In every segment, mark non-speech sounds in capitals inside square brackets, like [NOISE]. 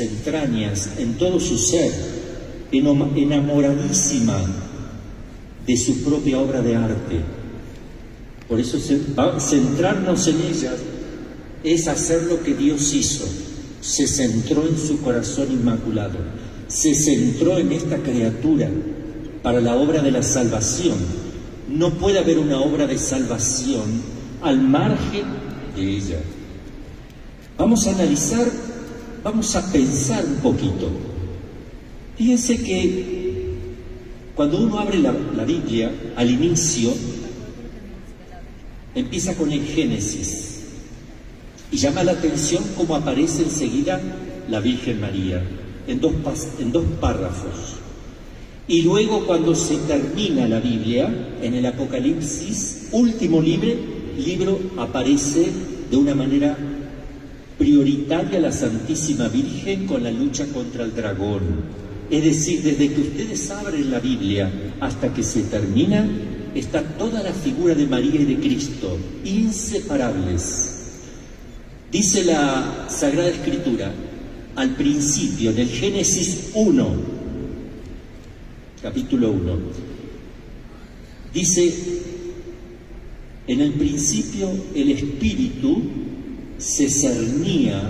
entrañas, en todo su ser, enamoradísima de su propia obra de arte. Por eso centrarnos en ella es hacer lo que Dios hizo. Se centró en su corazón inmaculado, se centró en esta criatura para la obra de la salvación. No puede haber una obra de salvación al margen de ella. Vamos a analizar, vamos a pensar un poquito. Fíjense que cuando uno abre la, Biblia al inicio, empieza con el Génesis y llama la atención cómo aparece enseguida la Virgen María en dos, párrafos. Y luego cuando se termina la Biblia, en el Apocalipsis, último libro aparece de una manera prioritaria la Santísima Virgen con la lucha contra el dragón. Es decir, desde que ustedes abren la Biblia hasta que se termina, está toda la figura de María y de Cristo, inseparables. Dice la Sagrada Escritura, al principio, del Génesis 1, capítulo 1, dice, en el principio el Espíritu se cernía,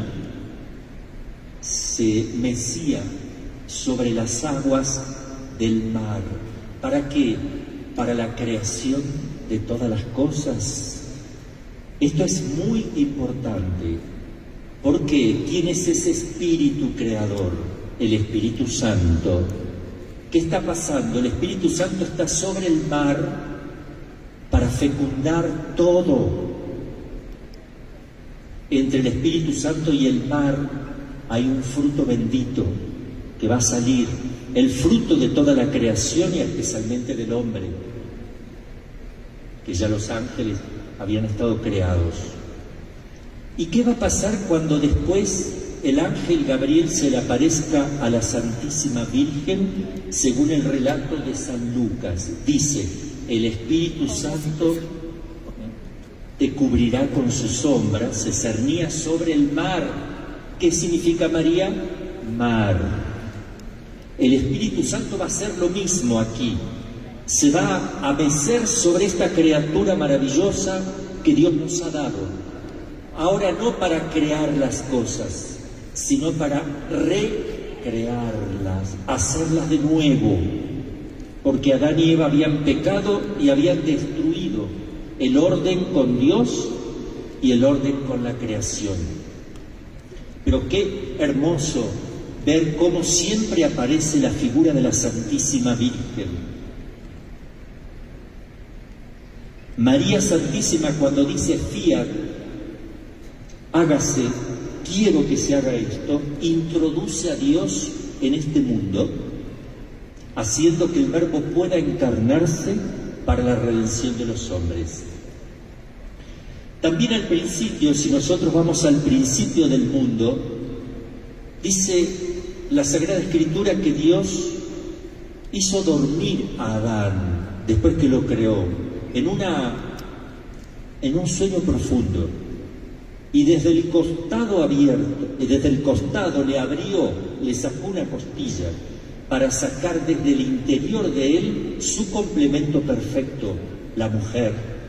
se mecía sobre las aguas del mar. ¿Para qué? Para la creación de todas las cosas. Esto es muy importante porque tienes ese espíritu creador, el Espíritu Santo. ¿Qué está pasando? El Espíritu Santo está sobre el mar para fecundar todo. Entre el Espíritu Santo y el mar hay un fruto bendito que va a salir, el fruto de toda la creación y especialmente del hombre, que ya los ángeles habían estado creados. ¿Y qué va a pasar cuando después el ángel Gabriel se le aparezca a la Santísima Virgen según el relato de San Lucas? Dice, el Espíritu Santo te cubrirá con su sombra, se cernía sobre el mar. ¿Qué significa María? Mar. El Espíritu Santo va a hacer lo mismo aquí se va a mecer sobre esta criatura maravillosa que Dios nos ha dado. Ahora no para crear las cosas, sino para recrearlas, hacerlas de nuevo. Porque Adán y Eva habían pecado y habían destruido el orden con Dios y el orden con la creación. Pero qué hermoso ver cómo siempre aparece la figura de la Santísima Virgen María Santísima cuando dice fiat, hágase, quiero que se haga esto, introduce a Dios en este mundo, haciendo que el verbo pueda encarnarse para la redención de los hombres. También al principio, si nosotros vamos al principio del mundo, dice la Sagrada Escritura que Dios hizo dormir a Adán después que lo creó en, una, en un sueño profundo. Y desde el costado abierto, y desde el costado le abrió, le sacó una costilla para sacar desde el interior de él su complemento perfecto, la mujer,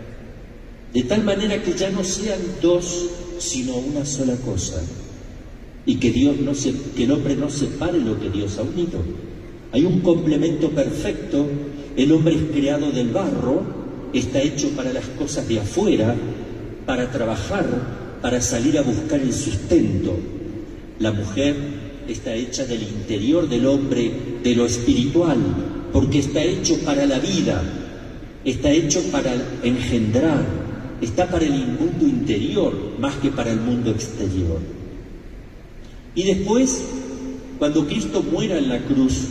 de tal manera que ya no sean dos, sino una sola cosa, y que Dios no se, que el hombre no separe lo que Dios ha unido. Hay un complemento perfecto, el hombre es creado del barro, está hecho para las cosas de afuera, para trabajar, para salir a buscar el sustento. La mujer está hecha del interior del hombre, de lo espiritual, porque está hecho para la vida, está hecho para engendrar, está para el mundo interior más que para el mundo exterior. Y después, cuando Cristo muera en la cruz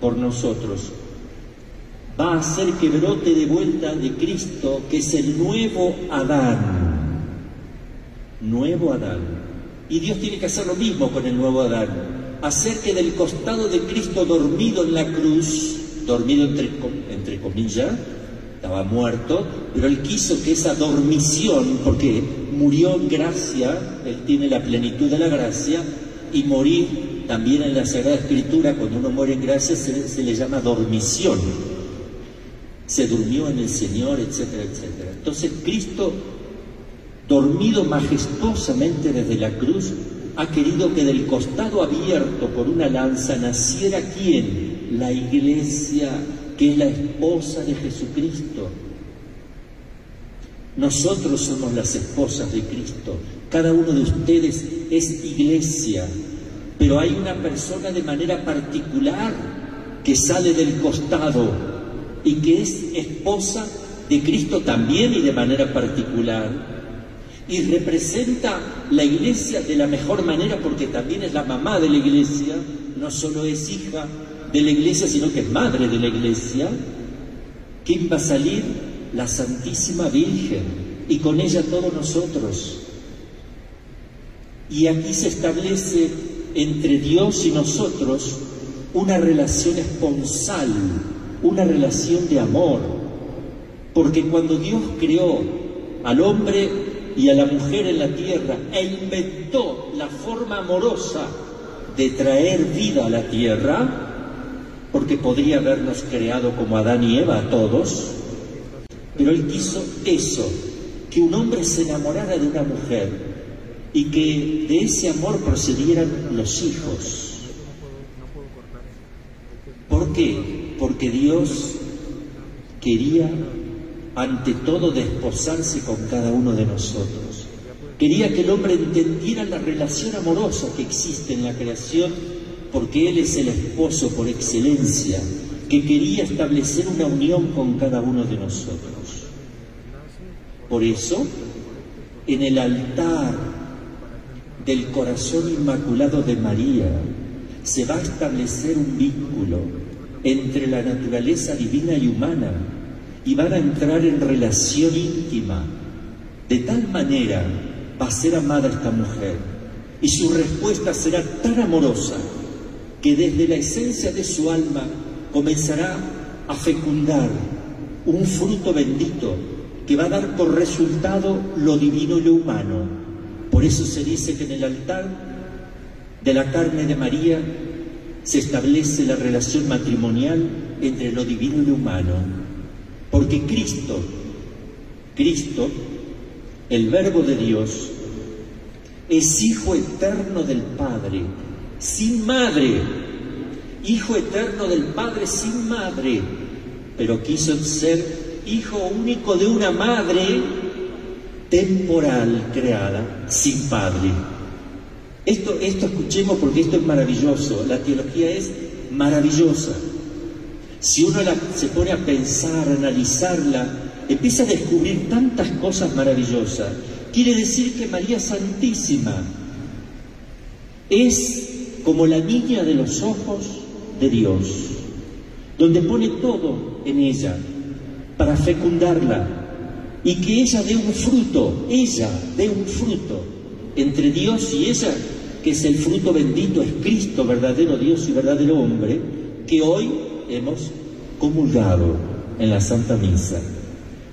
por nosotros, va a hacer que brote de vuelta de Cristo, que es el nuevo Adán. Nuevo Adán. Y Dios tiene que hacer lo mismo con el nuevo Adán. Hacer que del costado de Cristo dormido en la cruz, dormido entre, entre comillas, estaba muerto, pero Él quiso que esa dormición, porque murió en gracia, Él tiene la plenitud de la gracia, y morir también en la Sagrada Escritura, cuando uno muere en gracia, se, le llama dormición. Se durmió en el Señor, etcétera, etcétera. Entonces Cristo, dormido majestuosamente desde la cruz, ha querido que del costado abierto por una lanza naciera quién? La iglesia, que es la esposa de Jesucristo. Nosotros somos las esposas de Cristo. Cada uno de ustedes es iglesia. Pero hay una persona de manera particular que sale del costado y que es esposa de Cristo también y de manera particular y representa la iglesia de la mejor manera porque también es la mamá de la iglesia, no solo es hija de la iglesia, sino que es madre de la iglesia. ¿Quién va a salir? La Santísima Virgen y con ella todos nosotros. Y aquí se establece entre Dios y nosotros una relación esponsal, una relación de amor, porque cuando Dios creó al hombre y a la mujer en la tierra e inventó la forma amorosa de traer vida a la tierra, porque podría habernos creado como Adán y Eva a todos, pero él quiso eso, que un hombre se enamorara de una mujer y que de ese amor procedieran los hijos. ¿Por qué? Porque Dios quería ante todo desposarse con cada uno de nosotros. Quería que el hombre entendiera la relación amorosa que existe en la creación porque Él es el esposo por excelencia, que quería establecer una unión con cada uno de nosotros. Por eso, en el altar del corazón inmaculado de María, se va a establecer un vínculo entre la naturaleza divina y humana y van a entrar en relación íntima. De tal manera va a ser amada esta mujer y su respuesta será tan amorosa que desde la esencia de su alma comenzará a fecundar un fruto bendito que va a dar por resultado lo divino y lo humano. Por eso se dice que en el altar de la carne de María se establece la relación matrimonial entre lo divino y lo humano. Porque Cristo, Cristo, el Verbo de Dios, es Hijo eterno del Padre, sin madre, Hijo eterno del Padre sin madre, pero quiso ser Hijo único de una madre temporal creada, sin Padre. Esto, esto escuchemos porque esto es maravilloso, la teología es maravillosa. Si uno se pone a pensar, a analizarla, empieza a descubrir tantas cosas maravillosas. Quiere decir que María Santísima es como la niña de los ojos de Dios, donde pone todo en ella para fecundarla y que ella dé un fruto, ella dé un fruto entre Dios y ella, que es el fruto bendito, es Cristo, verdadero Dios y verdadero hombre, que hoy hemos comulgado en la Santa Misa.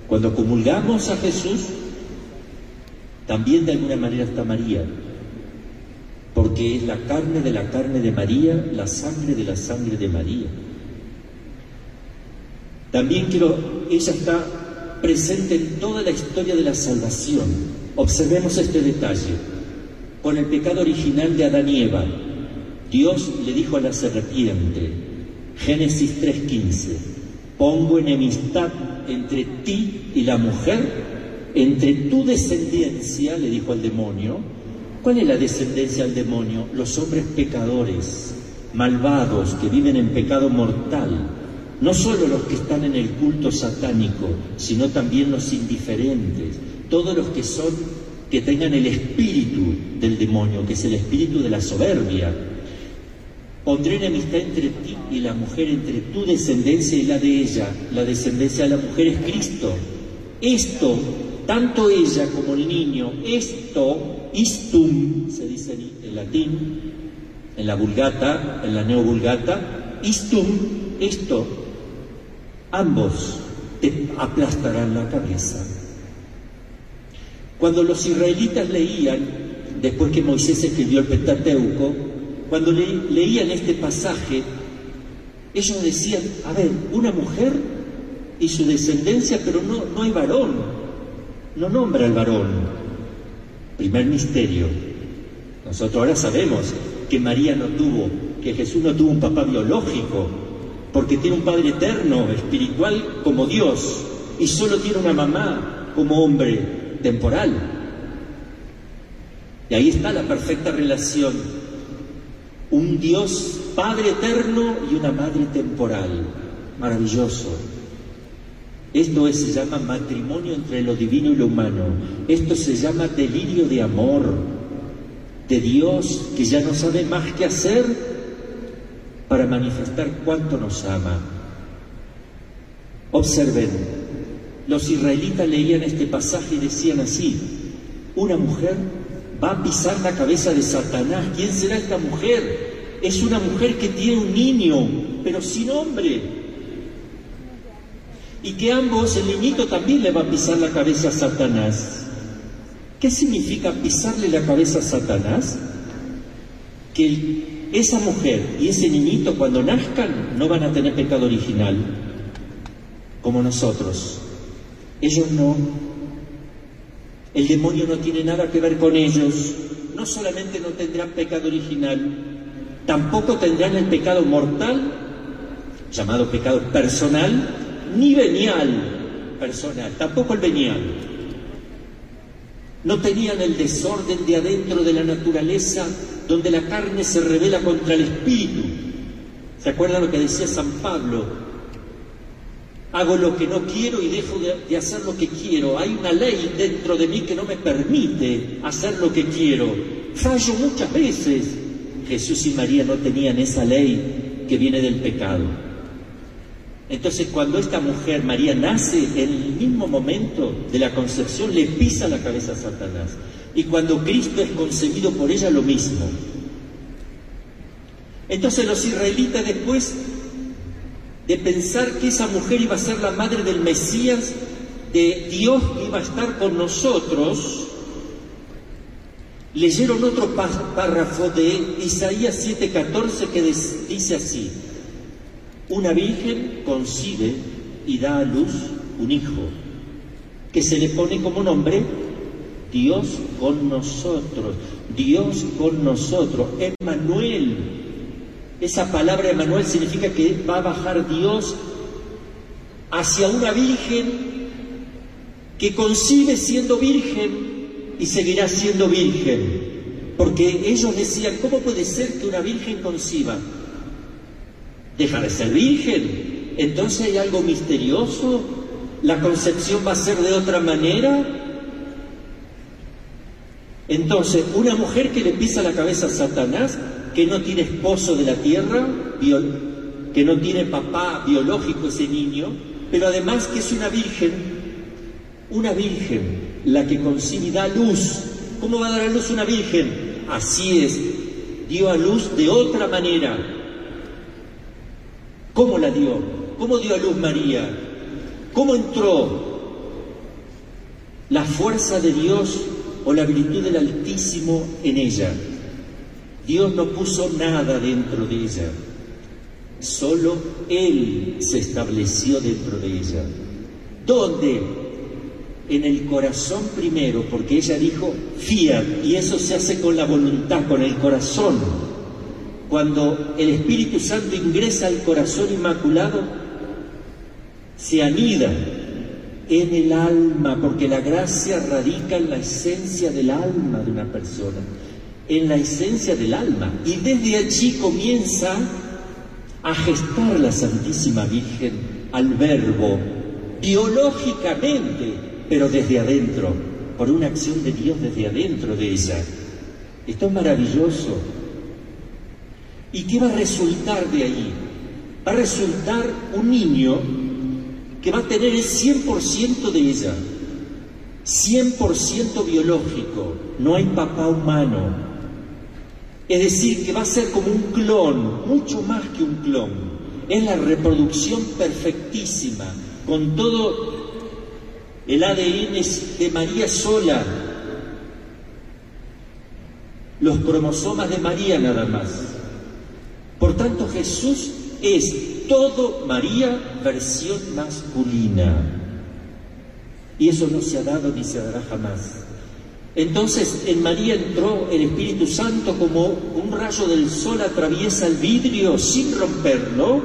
Cuando comulgamos a Jesús, también de alguna manera está María, porque es la carne de la carne de María, la sangre de la sangre de María. También quiero, ella está presente en toda la historia de la salvación. Observemos este detalle. Con el pecado original de Adán y Eva, Dios le dijo a la serpiente, Génesis 3:15. Pongo enemistad entre ti y la mujer, entre tu descendencia, le dijo al demonio. ¿Cuál es la descendencia al demonio? Los hombres pecadores, malvados, que viven en pecado mortal. No solo los que están en el culto satánico, sino también los indiferentes, todos los que son, que tengan el espíritu del demonio, que es el espíritu de la soberbia, Pondré enemistad entre ti y la mujer, entre tu descendencia y la de ella. La descendencia de la mujer es Cristo. Esto, tanto ella como el niño, esto, istum, se dice en latín, en la vulgata, en la neovulgata, istum, esto, ambos te aplastarán la cabeza. Cuando los israelitas leían, después que Moisés escribió el Pentateuco, cuando leían este pasaje, ellos decían, a ver, una mujer y su descendencia, pero no, no hay varón, no nombra al varón. Primer misterio. Nosotros ahora sabemos que María no tuvo, que Jesús no tuvo un papá biológico, porque tiene un Padre eterno, espiritual como Dios, y solo tiene una mamá como hombre temporal. Y ahí está la perfecta relación. Un Dios Padre eterno y una Madre temporal. Maravilloso. Esto se llama matrimonio entre lo divino y lo humano. Esto se llama delirio de amor de Dios que ya no sabe más qué hacer para manifestar cuánto nos ama. Observen, los israelitas leían este pasaje y decían así, una mujer va a pisar la cabeza de Satanás. ¿Quién será esta mujer? Es una mujer que tiene un niño, pero sin hombre. Y que ambos, el niñito también le va a pisar la cabeza a Satanás. ¿Qué significa pisarle la cabeza a Satanás? Que esa mujer y ese niñito cuando nazcan no van a tener pecado original, como nosotros. Ellos no. El demonio no tiene nada que ver con ellos. No solamente no tendrán pecado original, tampoco tendrán el pecado mortal, llamado pecado personal, ni venial personal, tampoco el venial. No tenían el desorden de adentro de la naturaleza donde la carne se revela contra el espíritu. ¿Se acuerdan lo que decía San Pablo? hago lo que no quiero y dejo de, hacer lo que quiero. Hay una ley dentro de mí que no me permite hacer lo que quiero. Fallo muchas veces. Jesús y María no tenían esa ley que viene del pecado. Entonces cuando esta mujer, María, nace, en el mismo momento de la concepción le pisa la cabeza a Satanás. Y cuando Cristo es concebido por ella, lo mismo. Entonces los israelitas después de pensar que esa mujer iba a ser la madre del Mesías, de Dios que iba a estar con nosotros, leyeron otro párrafo de Isaías 7:14 que dice así, una virgen concibe y da a luz un hijo, que se le pone como nombre Dios con nosotros, Dios con nosotros, Emmanuel, esa palabra Emanuel significa que va a bajar Dios hacia una virgen que concibe siendo virgen y seguirá siendo virgen. Porque ellos decían, ¿cómo puede ser que una virgen conciba? Deja de ser virgen. Entonces hay algo misterioso. La concepción va a ser de otra manera. Entonces, una mujer que le pisa la cabeza a Satanás que no tiene esposo de la tierra, que no tiene papá biológico ese niño, pero además que es una virgen, una virgen, la que concibe y da luz. ¿Cómo va a dar a luz una virgen? Así es, dio a luz de otra manera. ¿Cómo la dio? ¿Cómo dio a luz María? ¿Cómo entró la fuerza de Dios o la virtud del Altísimo en ella? Dios no puso nada dentro de ella, solo Él se estableció dentro de ella. ¿Dónde? En el corazón primero, porque ella dijo fiat, y eso se hace con la voluntad, con el corazón. Cuando el Espíritu Santo ingresa al corazón inmaculado, se anida en el alma, porque la gracia radica en la esencia del alma de una persona en la esencia del alma y desde allí comienza a gestar la Santísima Virgen al verbo biológicamente, pero desde adentro, por una acción de Dios desde adentro de ella. Esto es maravilloso. ¿Y qué va a resultar de ahí? Va a resultar un niño que va a tener el 100% de ella, 100% biológico, no hay papá humano, es decir, que va a ser como un clon, mucho más que un clon. Es la reproducción perfectísima, con todo el ADN de María sola. los cromosomas de María nada más. Por tanto, Jesús es todo María versión masculina. Y eso no se ha dado ni se dará jamás. Entonces en María entró el Espíritu Santo como un rayo del sol atraviesa el vidrio sin romperlo,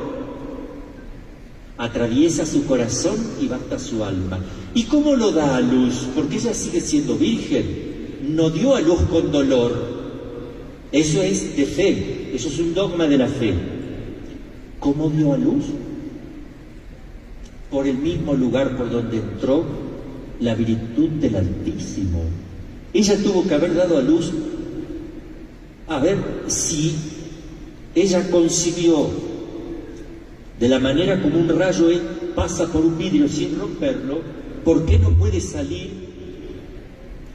atraviesa su corazón y basta su alma. ¿Y cómo lo da a luz? Porque ella sigue siendo virgen, no dio a luz con dolor. Eso es de fe, eso es un dogma de la fe. ¿Cómo dio a luz? Por el mismo lugar por donde entró la virtud del Altísimo. Ella tuvo que haber dado a luz, a ver si ella concibió de la manera como un rayo pasa por un vidrio sin romperlo, ¿por qué no puede salir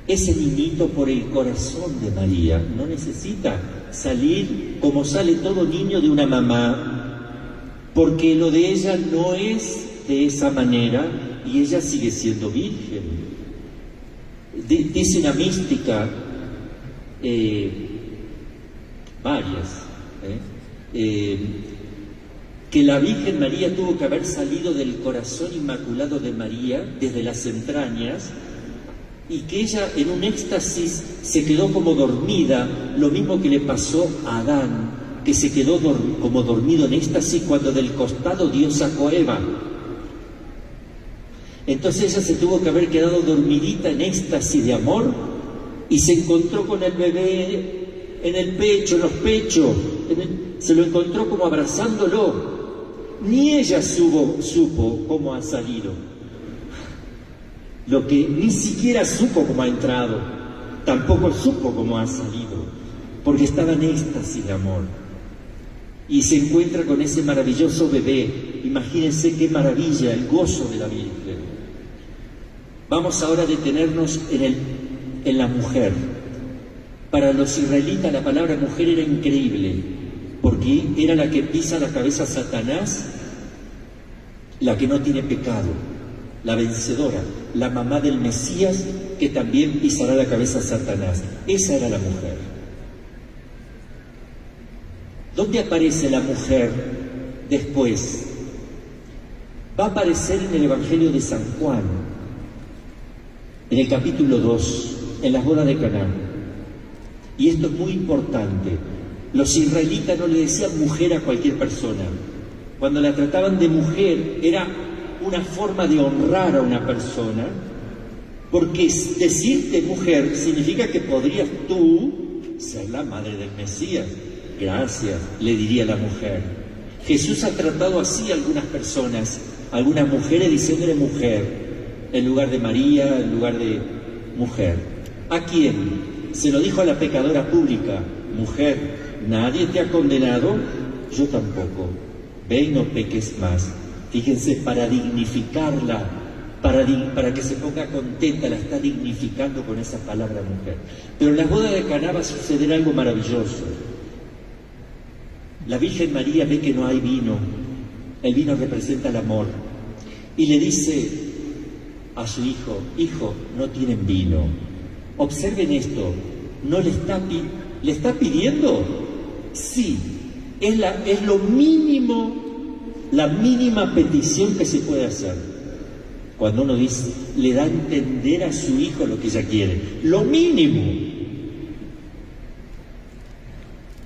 ese niñito por el corazón de María? No necesita salir como sale todo niño de una mamá, porque lo de ella no es de esa manera y ella sigue siendo virgen dice una mística, eh, varias, ¿eh? Eh, que la Virgen María tuvo que haber salido del corazón inmaculado de María, desde las entrañas, y que ella en un éxtasis se quedó como dormida, lo mismo que le pasó a Adán, que se quedó como dormido en éxtasis cuando del costado Dios sacó a Eva. Entonces ella se tuvo que haber quedado dormidita en éxtasis de amor y se encontró con el bebé en el pecho, en los pechos, se lo encontró como abrazándolo. Ni ella supo, supo cómo ha salido. Lo que ni siquiera supo cómo ha entrado, tampoco supo cómo ha salido, porque estaba en éxtasis de amor. Y se encuentra con ese maravilloso bebé. Imagínense qué maravilla, el gozo de la Virgen. Vamos ahora a detenernos en, el, en la mujer. Para los israelitas la palabra mujer era increíble, porque era la que pisa la cabeza a Satanás, la que no tiene pecado, la vencedora, la mamá del Mesías que también pisará la cabeza a Satanás. Esa era la mujer. ¿Dónde aparece la mujer después? Va a aparecer en el Evangelio de San Juan, en el capítulo 2, en las bodas de Canaán. Y esto es muy importante. Los israelitas no le decían mujer a cualquier persona. Cuando la trataban de mujer era una forma de honrar a una persona, porque decirte mujer significa que podrías tú ser la madre del Mesías. Gracias, le diría la mujer. Jesús ha tratado así a algunas personas, algunas mujeres diciéndole mujer en lugar de María, en lugar de mujer. ¿A quién? Se lo dijo a la pecadora pública, mujer, nadie te ha condenado, yo tampoco. Ve y no peques más. Fíjense, para dignificarla, para, que se ponga contenta, la está dignificando con esa palabra mujer. Pero en la boda de Caná va a suceder algo maravilloso. La Virgen María ve que no hay vino, el vino representa el amor, y le dice, a su hijo, hijo, no tienen vino. Observen esto, ¿no le está, pidiendo? Sí, es, es lo mínimo, la mínima petición que se puede hacer. Cuando uno dice, le da a entender a su hijo lo que ella quiere, lo mínimo.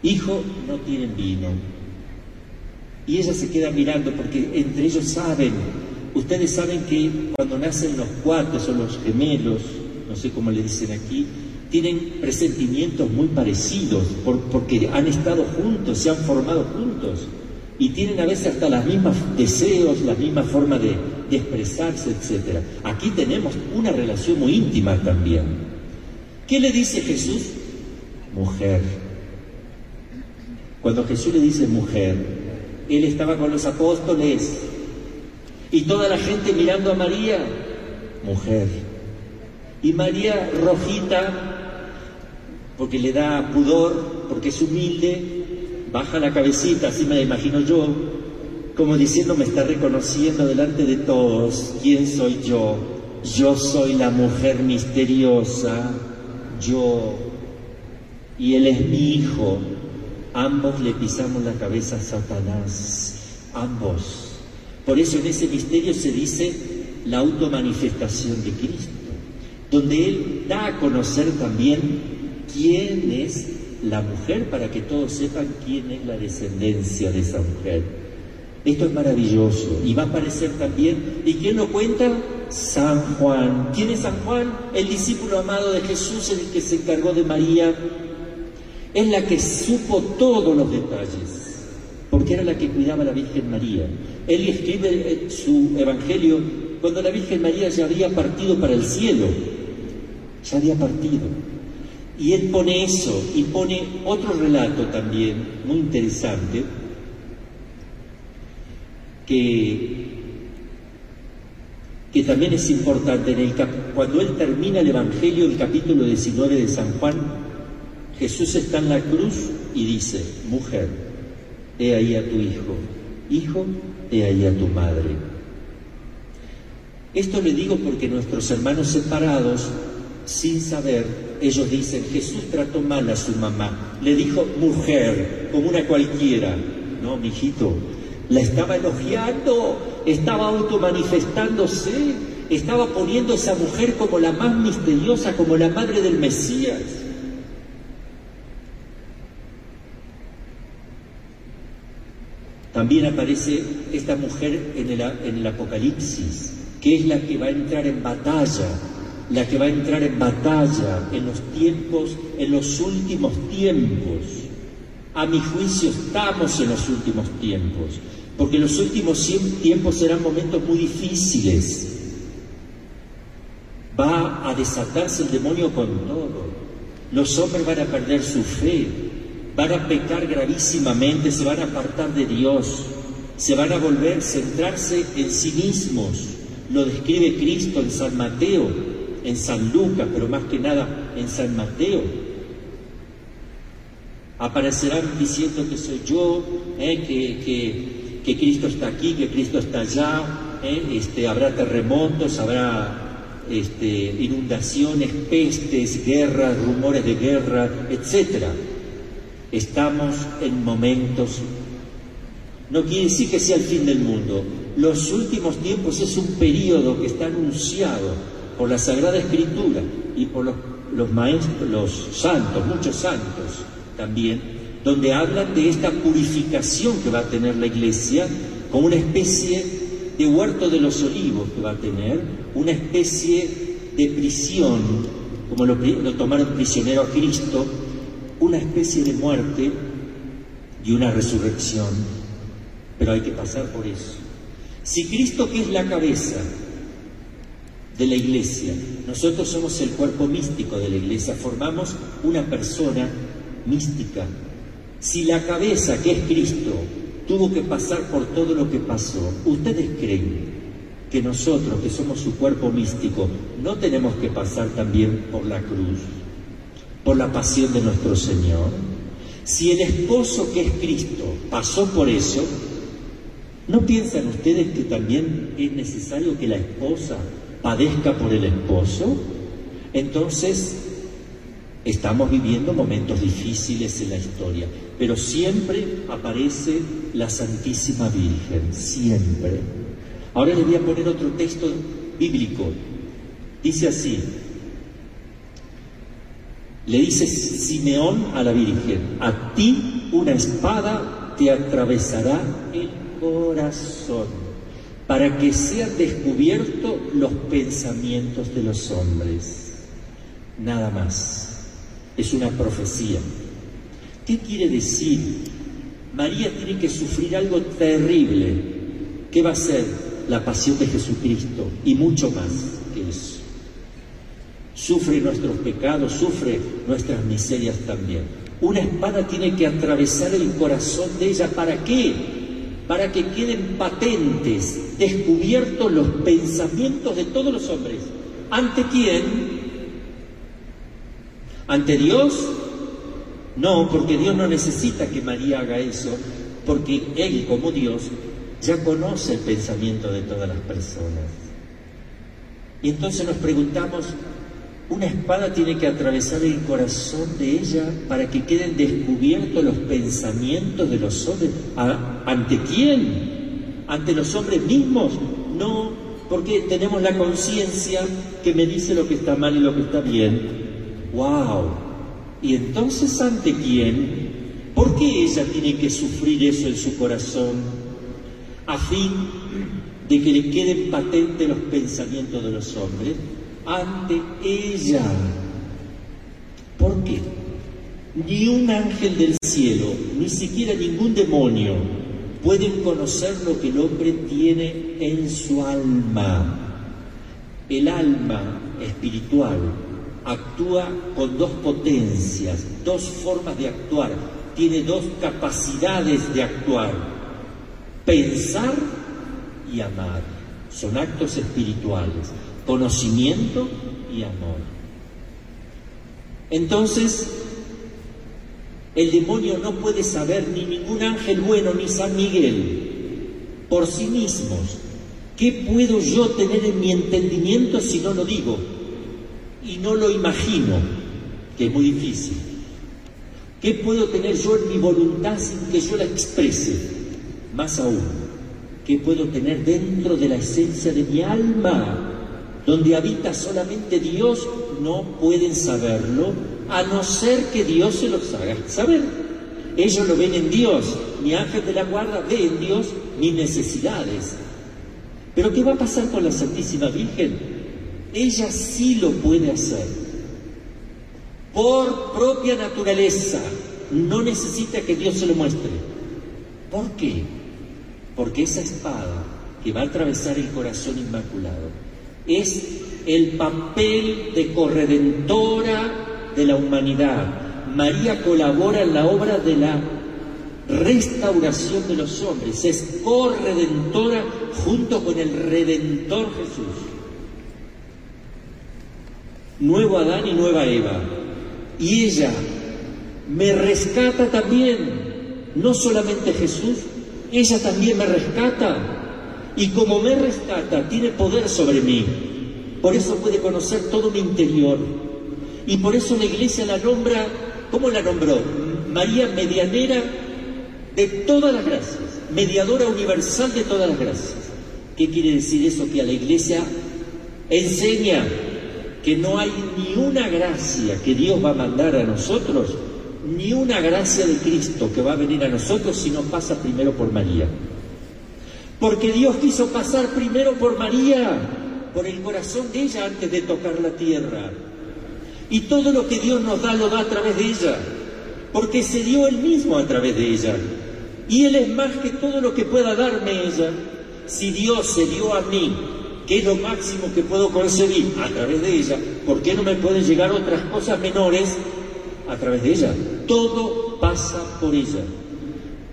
Hijo, no tienen vino. Y ella se queda mirando porque entre ellos saben Ustedes saben que cuando nacen los cuartos o los gemelos, no sé cómo le dicen aquí, tienen presentimientos muy parecidos porque han estado juntos, se han formado juntos y tienen a veces hasta los mismos deseos, la misma forma de, expresarse, etc. Aquí tenemos una relación muy íntima también. ¿Qué le dice Jesús? Mujer. Cuando Jesús le dice mujer, él estaba con los apóstoles, y toda la gente mirando a María, mujer. Y María rojita, porque le da pudor, porque es humilde, baja la cabecita, así me la imagino yo, como diciendo me está reconociendo delante de todos, ¿quién soy yo? Yo soy la mujer misteriosa, yo. y Él es mi Hijo. Ambos le pisamos la cabeza a Satanás, ambos. Por eso en ese misterio se dice la automanifestación de Cristo, donde Él da a conocer también quién es la mujer para que todos sepan quién es la descendencia de esa mujer. Esto es maravilloso y va a aparecer también, ¿y quién lo cuenta? San Juan. ¿Quién es San Juan? El discípulo amado de Jesús, el que se encargó de María. Es la que supo todos los detalles, porque era la que cuidaba a la Virgen María. Él escribe su evangelio cuando la Virgen María ya había partido para el cielo, ya había partido. Y él pone eso y pone otro relato también muy interesante, que, que también es importante. En el, cuando él termina el Evangelio, el capítulo 19 de San Juan, Jesús está en la cruz y dice, mujer, he ahí a tu hijo, hijo, he ahí a tu madre. Esto le digo porque nuestros hermanos separados, sin saber, ellos dicen, Jesús trató mal a su mamá, le dijo mujer, como una cualquiera. No, mijito, la estaba elogiando, estaba automanifestándose, estaba poniendo a esa mujer como la más misteriosa, como la madre del Mesías. También aparece esta mujer en el, en el Apocalipsis, que es la que va a entrar en batalla, la que va a entrar en batalla en los tiempos, en los últimos tiempos. A mi juicio estamos en los últimos tiempos porque los últimos tiempos serán momentos muy difíciles. Va a desatarse el demonio con todo. Los hombres van a perder su fe, van a pecar gravísimamente, se van a apartar de Dios, se van a volver a centrarse en sí mismos. Lo describe Cristo en San Mateo, en San Lucas, pero más que nada en San Mateo. Aparecerán diciendo que soy yo, eh, que, que Cristo está aquí, que Cristo está allá, ¿eh? este, habrá terremotos, habrá este, inundaciones, pestes, guerras, rumores de guerra, etc. Estamos en momentos, no quiere decir que sea el fin del mundo, los últimos tiempos es un periodo que está anunciado por la Sagrada Escritura y por los, los maestros, los santos, muchos santos también, donde hablan de esta purificación que va a tener la iglesia, como una especie de huerto de los olivos que va a tener, una especie de prisión, como lo, tomaron prisionero a Cristo, una especie de muerte y una resurrección. Pero hay que pasar por eso. Si Cristo, que es la cabeza de la iglesia, nosotros somos el cuerpo místico de la iglesia, formamos una persona mística, si la cabeza, que es Cristo, tuvo que pasar por todo lo que pasó, ¿ustedes creen que nosotros, que somos su cuerpo místico, no tenemos que pasar también por la cruz, por la pasión de nuestro Señor? Si el esposo, que es Cristo, pasó por eso, ¿no piensan ustedes que también es necesario que la esposa padezca por el esposo? Entonces, Estamos viviendo momentos difíciles en la historia, pero siempre aparece la Santísima Virgen, siempre. Ahora les voy a poner otro texto bíblico. Dice así, le dice Simeón a la Virgen, a ti una espada te atravesará el corazón para que sean descubiertos los pensamientos de los hombres. Nada más es una profecía. ¿Qué quiere decir? María tiene que sufrir algo terrible. ¿Qué va a ser? La pasión de Jesucristo y mucho más que eso. Sufre nuestros pecados, sufre nuestras miserias también. Una espada tiene que atravesar el corazón de ella. ¿Para qué? Para que queden patentes, descubiertos los pensamientos de todos los hombres. ¿Ante quién? ¿Ante Dios? No, porque Dios no necesita que María haga eso, porque Él como Dios ya conoce el pensamiento de todas las personas. Y entonces nos preguntamos, Una espada tiene que atravesar el corazón de ella para que queden descubiertos los pensamientos de los hombres. ¿Ante quién? ¿Ante los hombres mismos? No, porque tenemos la conciencia que me dice lo que está mal y lo que está bien. ¡Wow! ¿Y entonces ante quién? ¿Por qué ella tiene que sufrir eso en su corazón? A fin de que le queden patentes los pensamientos de los hombres ante ella. ¿Por qué? Ni un ángel del cielo, ni siquiera ningún demonio pueden conocer lo que el hombre tiene en su alma. El alma espiritual actúa con dos potencias, dos formas de actuar, tiene dos capacidades de actuar, pensar y amar. Son actos espirituales conocimiento y amor. Entonces, el demonio no puede saber ni ningún ángel bueno ni San Miguel por sí mismos. ¿Qué puedo yo tener en mi entendimiento si no lo digo? Y no lo imagino, que es muy difícil. ¿Qué puedo tener yo en mi voluntad sin que yo la exprese? Más aún, ¿qué puedo tener dentro de la esencia de mi alma? Donde habita solamente Dios, no pueden saberlo, a no ser que Dios se los haga saber. Ellos lo ven en Dios, mi ángel de la guarda ve en Dios mis necesidades. Pero ¿qué va a pasar con la Santísima Virgen? Ella sí lo puede hacer. Por propia naturaleza, no necesita que Dios se lo muestre. ¿Por qué? Porque esa espada que va a atravesar el corazón inmaculado es el papel de corredentora de la humanidad. María colabora en la obra de la restauración de los hombres, es corredentora junto con el Redentor Jesús. Nuevo Adán y nueva Eva. Y ella me rescata también, no solamente Jesús, ella también me rescata y como me rescata, tiene poder sobre mí. Por eso puede conocer todo mi interior. Y por eso la iglesia la nombra, ¿cómo la nombró? María medianera de todas las gracias, mediadora universal de todas las gracias. ¿Qué quiere decir eso? Que a la iglesia enseña que no hay ni una gracia que Dios va a mandar a nosotros, ni una gracia de Cristo que va a venir a nosotros si no pasa primero por María. Porque Dios quiso pasar primero por María, por el corazón de ella antes de tocar la tierra. Y todo lo que Dios nos da lo da a través de ella, porque se dio Él mismo a través de ella. Y Él es más que todo lo que pueda darme ella. Si Dios se dio a mí, que es lo máximo que puedo concebir a través de ella, ¿por qué no me pueden llegar otras cosas menores a través de ella? Todo pasa por ella.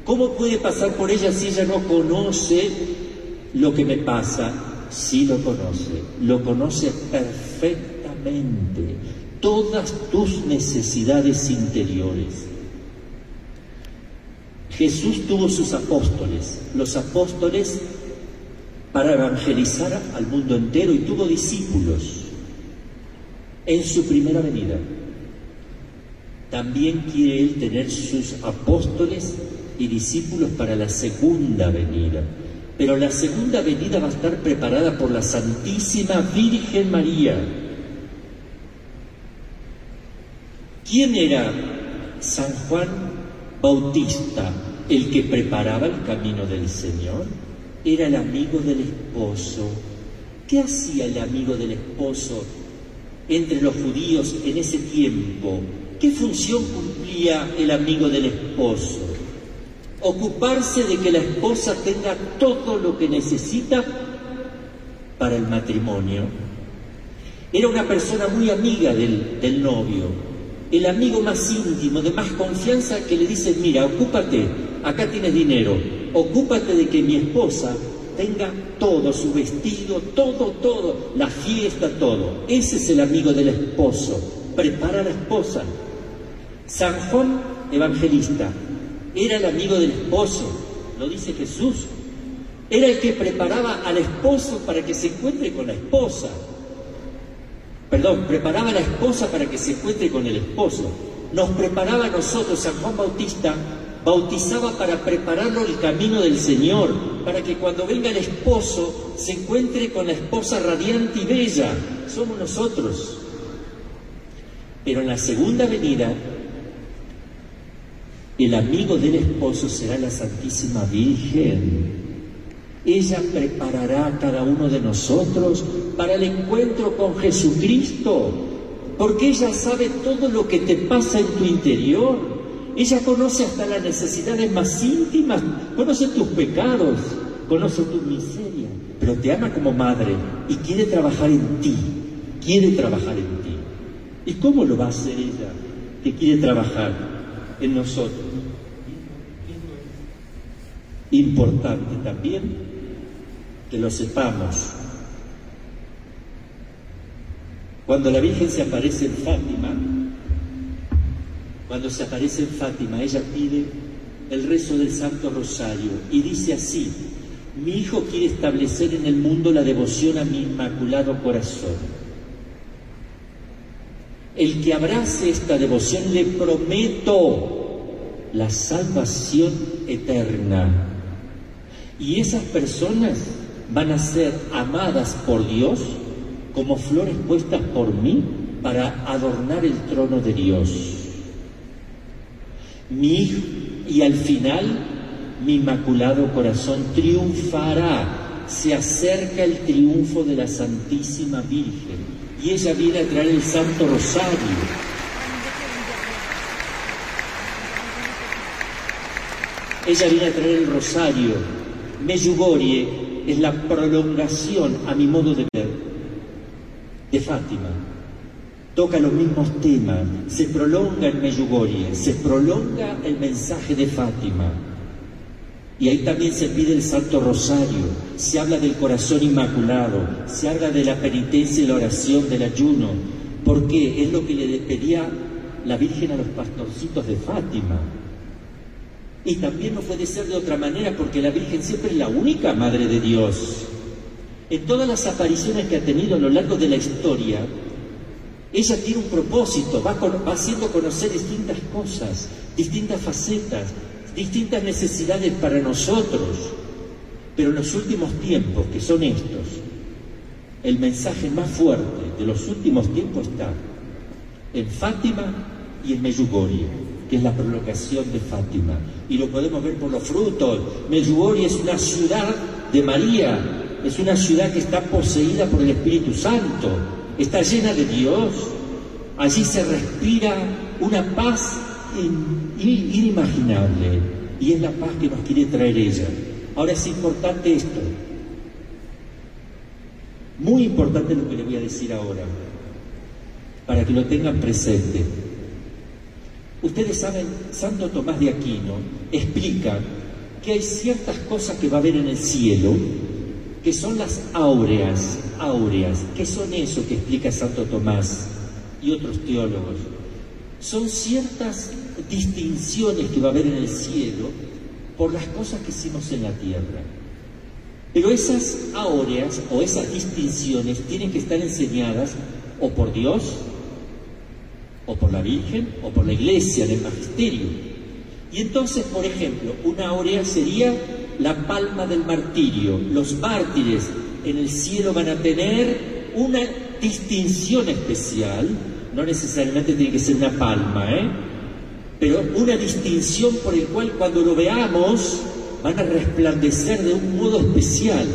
¿Cómo puede pasar por ella si ella no conoce lo que me pasa? Sí lo conoce, lo conoce perfectamente, todas tus necesidades interiores. Jesús tuvo sus apóstoles, los apóstoles para evangelizar al mundo entero y tuvo discípulos en su primera venida. También quiere Él tener sus apóstoles y discípulos para la segunda venida. Pero la segunda venida va a estar preparada por la Santísima Virgen María. ¿Quién era San Juan Bautista, el que preparaba el camino del Señor? Era el amigo del esposo. ¿Qué hacía el amigo del esposo entre los judíos en ese tiempo? ¿Qué función cumplía el amigo del esposo? Ocuparse de que la esposa tenga todo lo que necesita para el matrimonio. Era una persona muy amiga del, novio, el amigo más íntimo, de más confianza, que le dice, mira, ocúpate, acá tienes dinero, ocúpate de que mi esposa tenga todo, su vestido, todo, todo, la fiesta, todo. Ese es el amigo del esposo, prepara a la esposa. San Juan Evangelista, era el amigo del esposo, lo dice Jesús. Era el que preparaba al esposo para que se encuentre con la esposa. perdón, preparaba a la esposa para que se encuentre con el esposo. Nos preparaba a nosotros, San Juan Bautista bautizaba para prepararlo el camino del Señor, para que cuando venga el esposo se encuentre con la esposa radiante y bella. Somos nosotros. Pero en la segunda venida, el amigo del esposo será la Santísima Virgen. Ella preparará a cada uno de nosotros para el encuentro con Jesucristo, porque ella sabe todo lo que te pasa en tu interior. Ella conoce hasta las necesidades más íntimas, conoce tus pecados, conoce tu miseria, pero te ama como madre y quiere trabajar en ti, quiere trabajar en ti. ¿Y cómo lo va a hacer ella que quiere trabajar en nosotros? Importante también que lo sepamos. Cuando la Virgen se aparece en Fátima, cuando se aparece en Fátima, ella pide el rezo del Santo Rosario y dice así, mi hijo quiere establecer en el mundo la devoción a mi inmaculado corazón el que abrace esta devoción le prometo la salvación eterna. Y esas personas van a ser amadas por Dios como flores puestas por mí para adornar el trono de Dios. Mi y al final mi inmaculado corazón triunfará, se acerca el triunfo de la Santísima Virgen y ella viene a traer el Santo Rosario. Ella viene a traer el Rosario. Meyugorie es la prolongación, a mi modo de ver, de Fátima. Toca los mismos temas, se prolonga en Meyugorie, se prolonga el mensaje de Fátima. Y ahí también se pide el Santo Rosario, se habla del corazón inmaculado, se habla de la penitencia y la oración, del ayuno, porque es lo que le pedía la Virgen a los pastorcitos de Fátima. Y también no puede ser de otra manera porque la Virgen siempre es la única Madre de Dios. En todas las apariciones que ha tenido a lo largo de la historia, ella tiene un propósito, va, va haciendo conocer distintas cosas, distintas facetas, distintas necesidades para nosotros, pero en los últimos tiempos, que son estos, el mensaje más fuerte de los últimos tiempos está en Fátima y en Meyugorie, que es la prolongación de Fátima. Y lo podemos ver por los frutos. Meyugorie es una ciudad de María, es una ciudad que está poseída por el Espíritu Santo, está llena de Dios. Allí se respira una paz inimaginable y es la paz que nos quiere traer ella. Ahora es importante esto, muy importante lo que le voy a decir ahora, para que lo tengan presente. Ustedes saben, Santo Tomás de Aquino explica que hay ciertas cosas que va a haber en el cielo, que son las áureas, áureas. ¿Qué son eso que explica Santo Tomás y otros teólogos? Son ciertas distinciones que va a haber en el cielo por las cosas que hicimos en la tierra. Pero esas áureas o esas distinciones tienen que estar enseñadas o por Dios, o por la Virgen, o por la Iglesia, del Magisterio. Y entonces, por ejemplo, una áurea sería la palma del martirio. Los mártires en el cielo van a tener una distinción especial, no necesariamente tiene que ser una palma, ¿eh? Pero una distinción por el cual cuando lo veamos van a resplandecer de un modo especial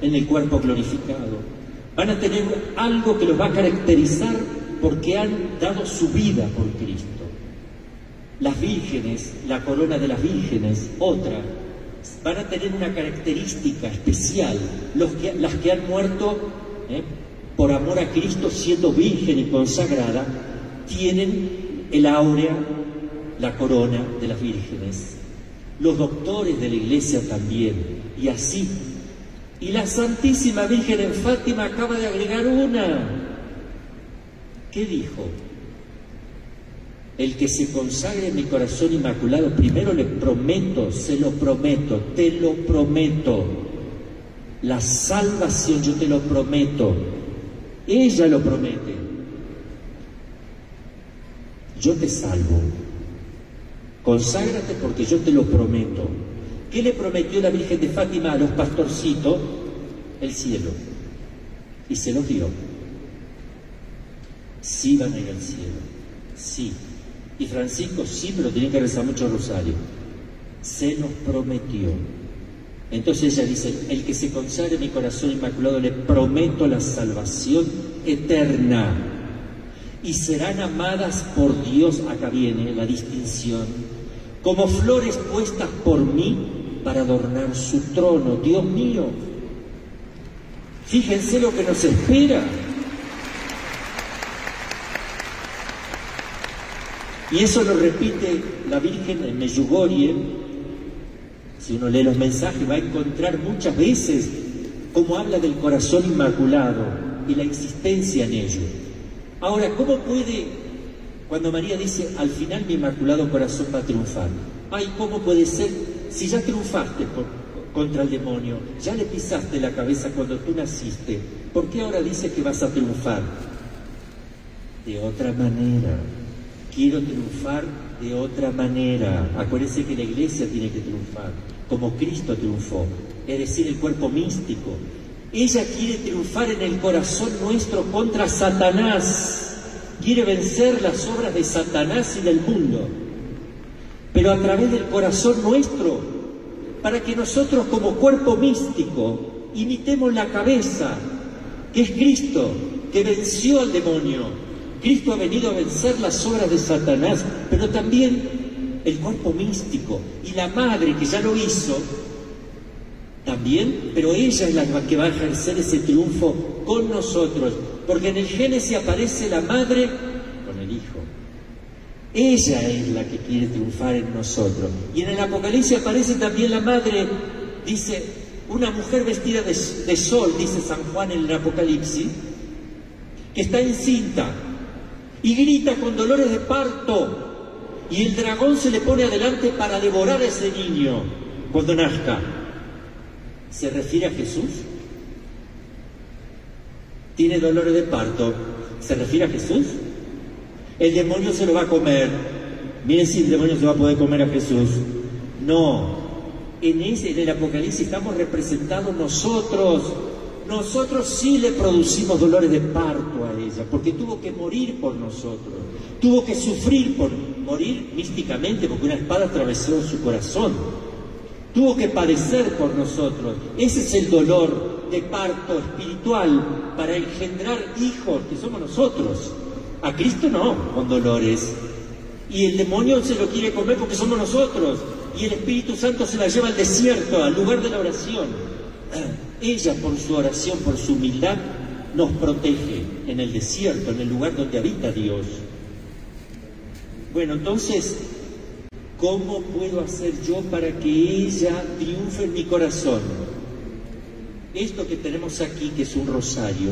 en el cuerpo glorificado. Van a tener algo que los va a caracterizar porque han dado su vida por Cristo. Las vírgenes, la corona de las vírgenes, otra, van a tener una característica especial. Los que, las que han muerto ¿eh? por amor a Cristo siendo virgen y consagrada, tienen el áurea la corona de las vírgenes, los doctores de la iglesia también, y así. Y la Santísima Virgen en Fátima acaba de agregar una. ¿Qué dijo? El que se consagre en mi corazón inmaculado, primero le prometo, se lo prometo, te lo prometo. La salvación, yo te lo prometo. Ella lo promete. Yo te salvo. Conságrate porque yo te lo prometo. ¿Qué le prometió la Virgen de Fátima a los pastorcitos? El cielo. Y se los dio. Sí van a ir al cielo. Sí. Y Francisco sí, pero tiene que rezar mucho rosario. Se nos prometió. Entonces ella dice, el que se consagre mi corazón inmaculado, le prometo la salvación eterna. Y serán amadas por Dios, acá viene la distinción, como flores puestas por mí para adornar su trono. Dios mío, fíjense lo que nos espera. Y eso lo repite la Virgen en Meyugorie. Si uno lee los mensajes va a encontrar muchas veces cómo habla del corazón inmaculado y la existencia en ello. Ahora, ¿cómo puede, cuando María dice, al final mi inmaculado corazón va a triunfar? Ay, ¿cómo puede ser si ya triunfaste contra el demonio? Ya le pisaste la cabeza cuando tú naciste. ¿Por qué ahora dice que vas a triunfar? De otra manera quiero triunfar de otra manera. Acuérdense que la iglesia tiene que triunfar, como Cristo triunfó, es decir, el cuerpo místico. Ella quiere triunfar en el corazón nuestro contra Satanás, quiere vencer las obras de Satanás y del mundo, pero a través del corazón nuestro, para que nosotros como cuerpo místico imitemos la cabeza, que es Cristo, que venció al demonio, Cristo ha venido a vencer las obras de Satanás, pero también el cuerpo místico y la madre que ya lo hizo, también, pero ella es la que va a ejercer ese triunfo con nosotros, porque en el Génesis aparece la madre con el Hijo. Ella es la que quiere triunfar en nosotros. Y en el Apocalipsis aparece también la madre, dice, una mujer vestida de, sol, dice San Juan en el Apocalipsis, que está encinta y grita con dolores de parto. Y el dragón se le pone adelante para devorar a ese niño cuando nazca. ¿Se refiere a Jesús? Tiene dolores de parto. ¿Se refiere a Jesús? El demonio se lo va a comer. Miren si el demonio se va a poder comer a Jesús. No. En, ese, el Apocalipsis estamos representados nosotros nosotros sí le producimos dolores de parto a ella, porque tuvo que morir por nosotros, tuvo que sufrir por morir místicamente, porque una espada atravesó su corazón, tuvo que padecer por nosotros. Ese es el dolor de parto espiritual para engendrar hijos, que somos nosotros. A Cristo no, con dolores. Y el demonio se lo quiere comer porque somos nosotros. Y el Espíritu Santo se la lleva al desierto, al lugar de la oración. Ella por su oración, por su humildad, nos protege en el desierto, en el lugar donde habita Dios. Bueno, entonces, ¿cómo puedo hacer yo para que ella triunfe en mi corazón? Esto que tenemos aquí, que es un rosario,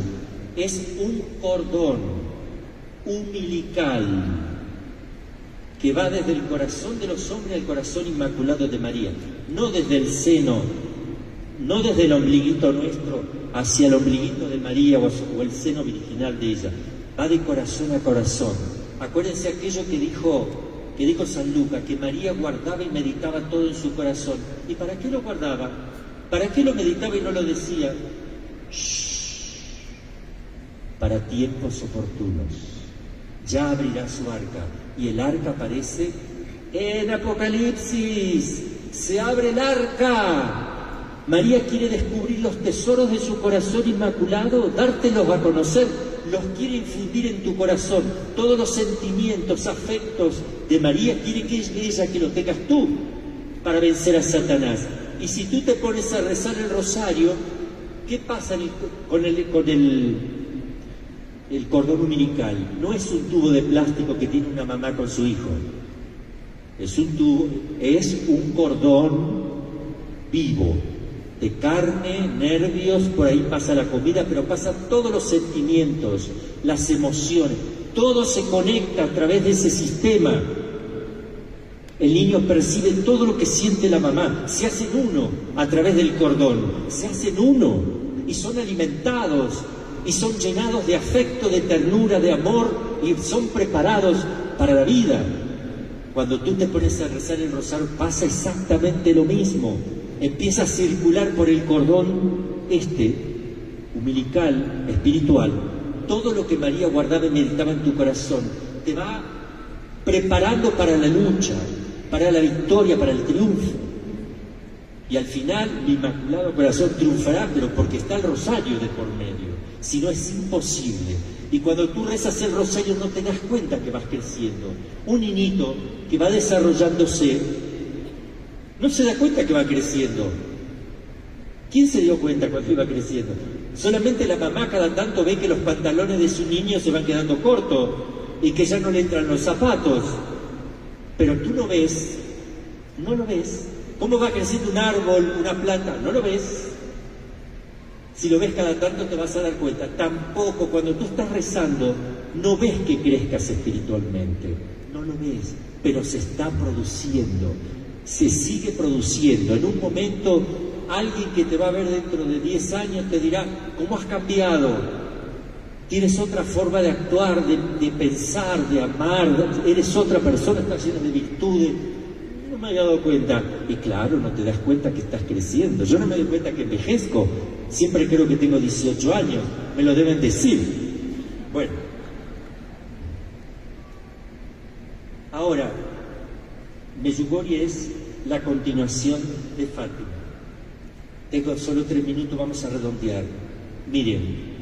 es un cordón umbilical que va desde el corazón de los hombres al corazón inmaculado de María, no desde el seno no desde el ombliguito nuestro hacia el ombliguito de María o, el seno virginal de ella, va de corazón a corazón. Acuérdense aquello que dijo, que dijo San Lucas, que María guardaba y meditaba todo en su corazón. ¿Y para qué lo guardaba? ¿Para qué lo meditaba y no lo decía? Para tiempos oportunos. Ya abrirá su arca. Y el arca aparece en Apocalipsis. Se abre el arca María quiere descubrir los tesoros de su corazón inmaculado, dártelos a conocer, los quiere infundir en tu corazón. Todos los sentimientos, afectos de María quiere que ella que lo tengas tú para vencer a Satanás. Y si tú te pones a rezar el rosario, ¿qué pasa con el, cordón umbilical? No es un tubo de plástico que tiene una mamá con su hijo. Es un tubo, es un cordón vivo de carne, nervios, por ahí pasa la comida, pero pasa todos los sentimientos, las emociones, todo se conecta a través de ese sistema. El niño percibe todo lo que siente la mamá, se hacen uno a través del cordón, se hacen uno y son alimentados y son llenados de afecto, de ternura, de amor y son preparados para la vida. Cuando tú te pones a rezar el rosario pasa exactamente lo mismo. Empieza a circular por el cordón este, umbilical, espiritual, todo lo que María guardaba y meditaba en tu corazón. Te va preparando para la lucha, para la victoria, para el triunfo. Y al final mi inmaculado corazón triunfará, pero porque está el rosario de por medio. Si no es imposible. Y cuando tú rezas el rosario no te das cuenta que vas creciendo. Un niñito que va desarrollándose no se da cuenta que va creciendo. ¿Quién se dio cuenta cuando iba creciendo? Solamente la mamá cada tanto ve que los pantalones de su niño se van quedando cortos y que ya no le entran los zapatos. Pero tú no ves, no lo ves. ¿Cómo va creciendo un árbol, una planta? No lo ves. Si lo ves cada tanto te vas a dar cuenta. Tampoco cuando tú estás rezando no ves que crezcas espiritualmente. No lo ves, pero se está produciendo. Se sigue produciendo. En un momento alguien que te va a ver dentro de 10 años te dirá, ¿cómo has cambiado? Tienes otra forma de actuar, de, pensar, de amar, eres otra persona, estás llena de virtudes. No me había dado cuenta. Y claro, no te das cuenta que estás creciendo. Yo no me doy cuenta que envejezco. Siempre creo que tengo 18 años. Me lo deben decir. Bueno. Ahora, Meyugori es la continuación de Fátima. Tengo solo tres minutos, vamos a redondear. Miren,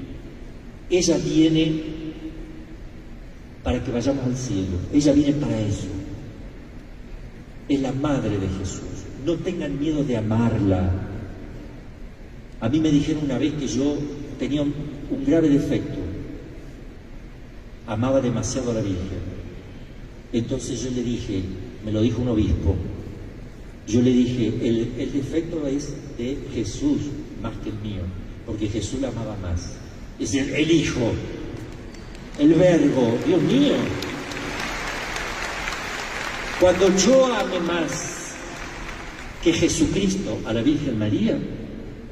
ella viene para que vayamos al cielo. Ella viene para eso. Es la madre de Jesús. No tengan miedo de amarla. A mí me dijeron una vez que yo tenía un, grave defecto. Amaba demasiado a la Virgen. Entonces yo le dije, me lo dijo un obispo, yo le dije, el, el defecto es de Jesús más que el mío, porque Jesús la amaba más. Es decir, el Hijo, el Verbo, Dios mío. Cuando yo ame más que Jesucristo a la Virgen María,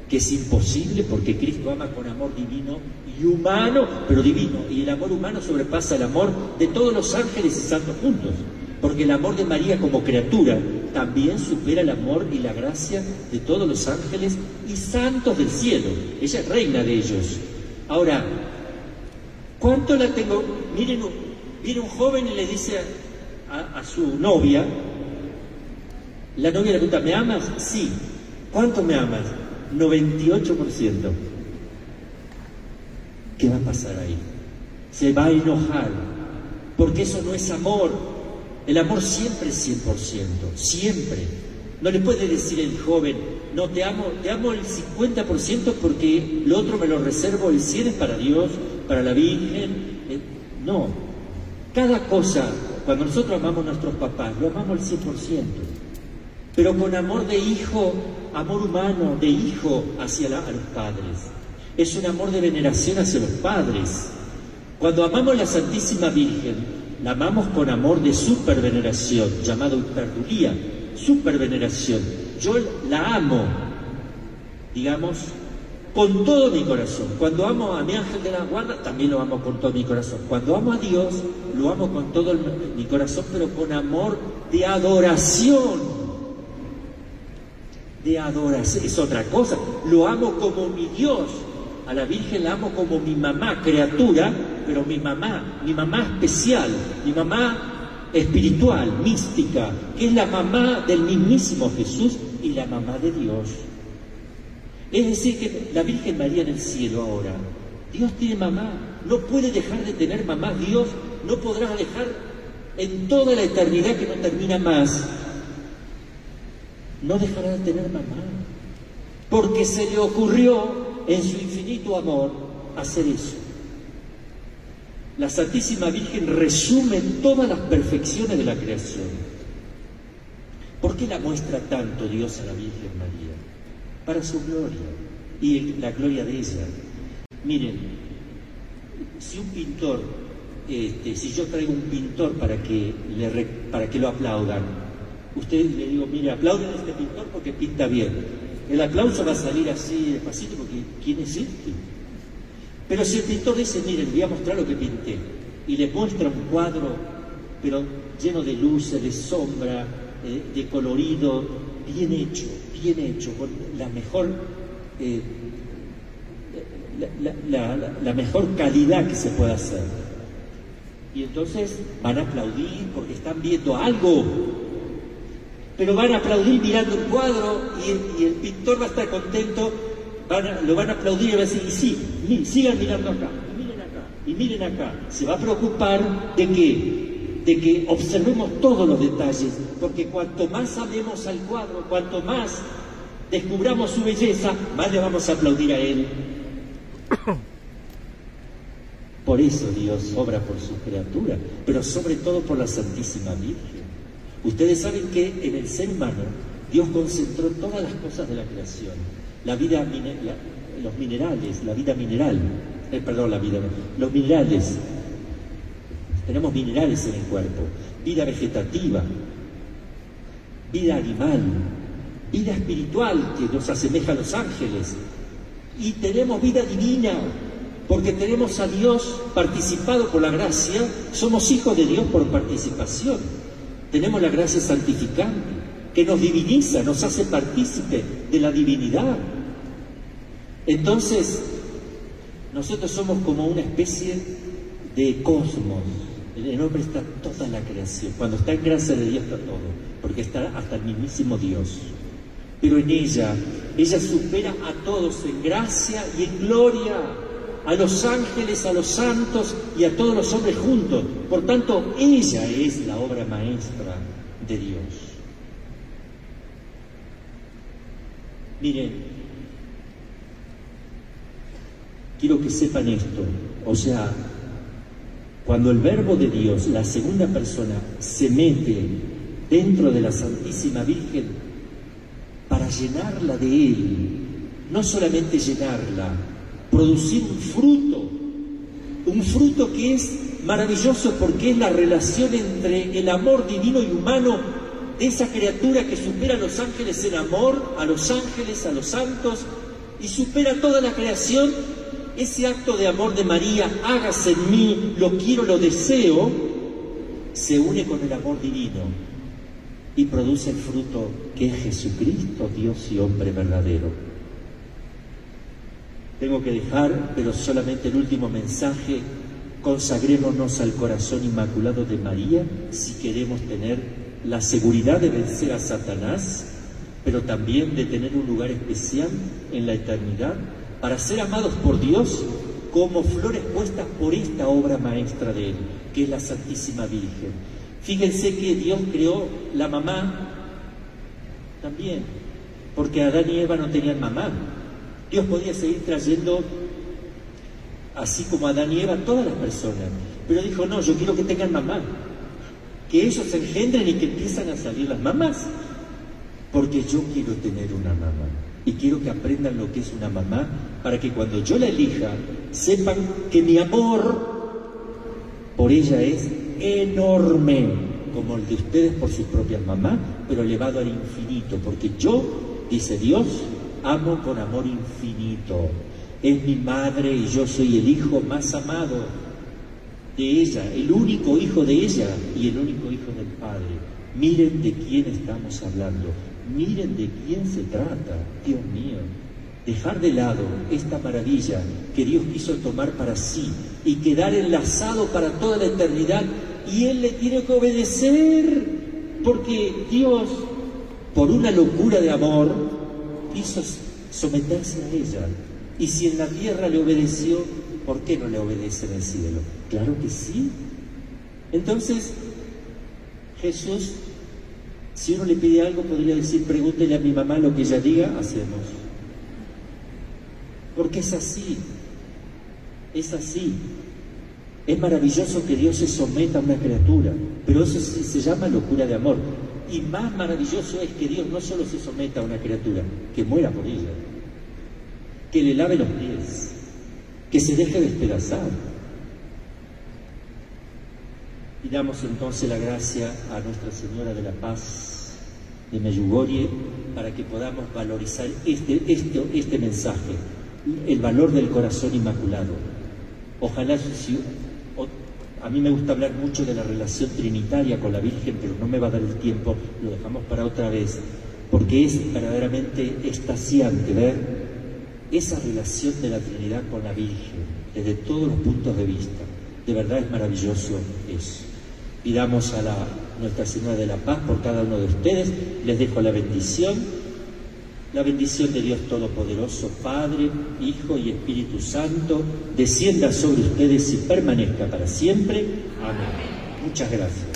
que es imposible porque Cristo ama con amor divino y humano, pero divino, y el amor humano sobrepasa el amor de todos los ángeles y santos juntos, porque el amor de María como criatura también supera el amor y la gracia de todos los ángeles y santos del cielo. Ella es reina de ellos. Ahora, ¿cuánto la tengo? Miren, viene un joven y le dice a, su novia, la novia le pregunta, ¿me amas? Sí. ¿Cuánto me amas? 98%. ¿Qué va a pasar ahí? Se va a enojar, porque eso no es amor. El amor siempre es 100%, siempre. No le puede decir el joven, no te amo, te amo el 50% porque lo otro me lo reservo, el 100 es para Dios, para la Virgen. Eh, no, cada cosa, cuando nosotros amamos a nuestros papás, lo amamos el 100%, pero con amor de hijo, amor humano, de hijo hacia los padres. Es un amor de veneración hacia los padres. Cuando amamos a la Santísima Virgen, la amamos con amor de superveneración, llamado hiperduría, superveneración yo la amo, digamos, con todo mi corazón. Cuando amo a mi ángel de la guarda, también lo amo con todo mi corazón. Cuando amo a Dios, lo amo con todo mi corazón, pero con amor de adoración. De adoración, es otra cosa. Lo amo como mi Dios. A la Virgen la amo como mi mamá, criatura, pero mi mamá, mi mamá especial, mi mamá espiritual, mística, que es la mamá del mismísimo Jesús y la mamá de Dios. Es decir, que la Virgen María en el cielo ahora, Dios tiene mamá, no puede dejar de tener mamá, Dios no podrá dejar en toda la eternidad que no termina más, no dejará de tener mamá, porque se le ocurrió en su infinito amor hacer eso. La Santísima Virgen resume todas las perfecciones de la creación ¿Por qué la muestra tanto Dios a la Virgen María? Para su gloria y la gloria de ella. Miren, si un pintor, este, si yo traigo un pintor para que, le, para que lo aplaudan, ustedes le digo, mire, aplauden a este pintor porque pinta bien. El aplauso va a salir así despacito porque ¿quién es este? Pero si el pintor dice, miren, voy a mostrar lo que pinté, y le muestra un cuadro, pero lleno de luces, de sombra, eh, de colorido, bien hecho, bien hecho, con la mejor, eh, la, mejor calidad que se pueda hacer. Y entonces van a aplaudir porque están viendo algo, pero van a aplaudir mirando el cuadro y, el pintor va a estar contento, lo van a aplaudir y va a decir, y sí, sigan mirando acá, y miren acá, y miren acá. Se va a preocupar de que de que observemos todos los detalles, porque cuanto más hablemos al cuadro, cuanto más descubramos su belleza, más le vamos a aplaudir a él. [COUGHS] Por eso Dios obra por su criatura, pero sobre todo por la Santísima Virgen. Ustedes saben que en el ser humano Dios concentró todas las cosas de la creación, la vida, los minerales, la vida mineral, eh, perdón, la vida, los minerales, tenemos minerales en el cuerpo, vida vegetativa, vida animal, vida espiritual que nos asemeja a los ángeles. Y tenemos vida divina, porque tenemos a Dios participado por la gracia, somos hijos de Dios por participación. Tenemos la gracia santificante, que nos diviniza, nos hace partícipe de la divinidad. Entonces, nosotros somos como una especie de cosmos, en el hombre está toda la creación. Cuando está en gracia de Dios está todo, porque está hasta el mismísimo Dios. Pero en ella, ella supera a todos en gracia y en gloria, a los ángeles, a los santos y a todos los hombres juntos. Por tanto, ella es la obra maestra de Dios. Miren, quiero que sepan esto, o sea, cuando el verbo de Dios, la segunda persona, se mete dentro de la Santísima Virgen para llenarla de Él, no solamente llenarla, producir un fruto, un fruto que es maravilloso porque es la relación entre el amor divino y humano de esa criatura que supera a los ángeles en amor, a los ángeles, a los santos, y supera toda la creación ese acto de amor de María, hágase en mí, lo quiero, lo deseo, se une con el amor divino y produce el fruto que es Jesucristo, Dios y hombre verdadero. Tengo que dejar, pero solamente el último mensaje, consagrémonos al corazón inmaculado de María si queremos tener la seguridad de vencer a Satanás, pero también de tener un lugar especial en la eternidad para ser amados por Dios como flores puestas por esta obra maestra de Él, que es la Santísima Virgen. Fíjense que Dios creó la mamá también, porque Adán y Eva no tenían mamá. Dios podía seguir trayendo, así como Adán y Eva, todas las personas, pero dijo, no, yo quiero que tengan mamá, que ellos se engendren y que empiezan a salir las mamás, porque yo quiero tener una mamá y quiero que aprendan lo que es una mamá para que cuando yo la elija sepan que mi amor por ella es enorme, como el de ustedes por sus propias mamás, pero elevado al infinito, porque yo, dice Dios, amo con amor infinito. Es mi madre y yo soy el hijo más amado de ella, el único hijo de ella y el único hijo del Padre. Miren de quién estamos hablando. Miren de quién se trata, Dios mío. Dejar de lado esta maravilla que Dios quiso tomar para sí y quedar enlazado para toda la eternidad y Él le tiene que obedecer porque Dios, por una locura de amor, quiso someterse a ella. Y si en la tierra le obedeció, ¿por qué no le obedece en el cielo? Claro que sí. Entonces, Jesús si uno le pide algo, podría decir, pregúntele a mi mamá lo que ella diga, hacemos. Porque es así, es así. Es maravilloso que Dios se someta a una criatura, pero eso se, llama locura de amor. Y más maravilloso es que Dios no solo se someta a una criatura, que muera por ella, que le lave los pies, que se deje despedazar, Pidamos entonces la gracia a Nuestra Señora de la Paz de Meyugorie para que podamos valorizar este, este, este mensaje, el valor del corazón inmaculado, Ojalá, a mí me gusta hablar mucho de la relación trinitaria con la Virgen, pero no me va a dar el tiempo, lo dejamos para otra vez, porque es verdaderamente estaciante ver esa relación de la Trinidad con la Virgen, desde todos los puntos de vista. De verdad es maravilloso eso. Pidamos a la, Nuestra Señora de la Paz por cada uno de ustedes. Les dejo la bendición. La bendición de Dios Todopoderoso, Padre, Hijo y Espíritu Santo, descienda sobre ustedes y permanezca para siempre. Amén. Muchas gracias.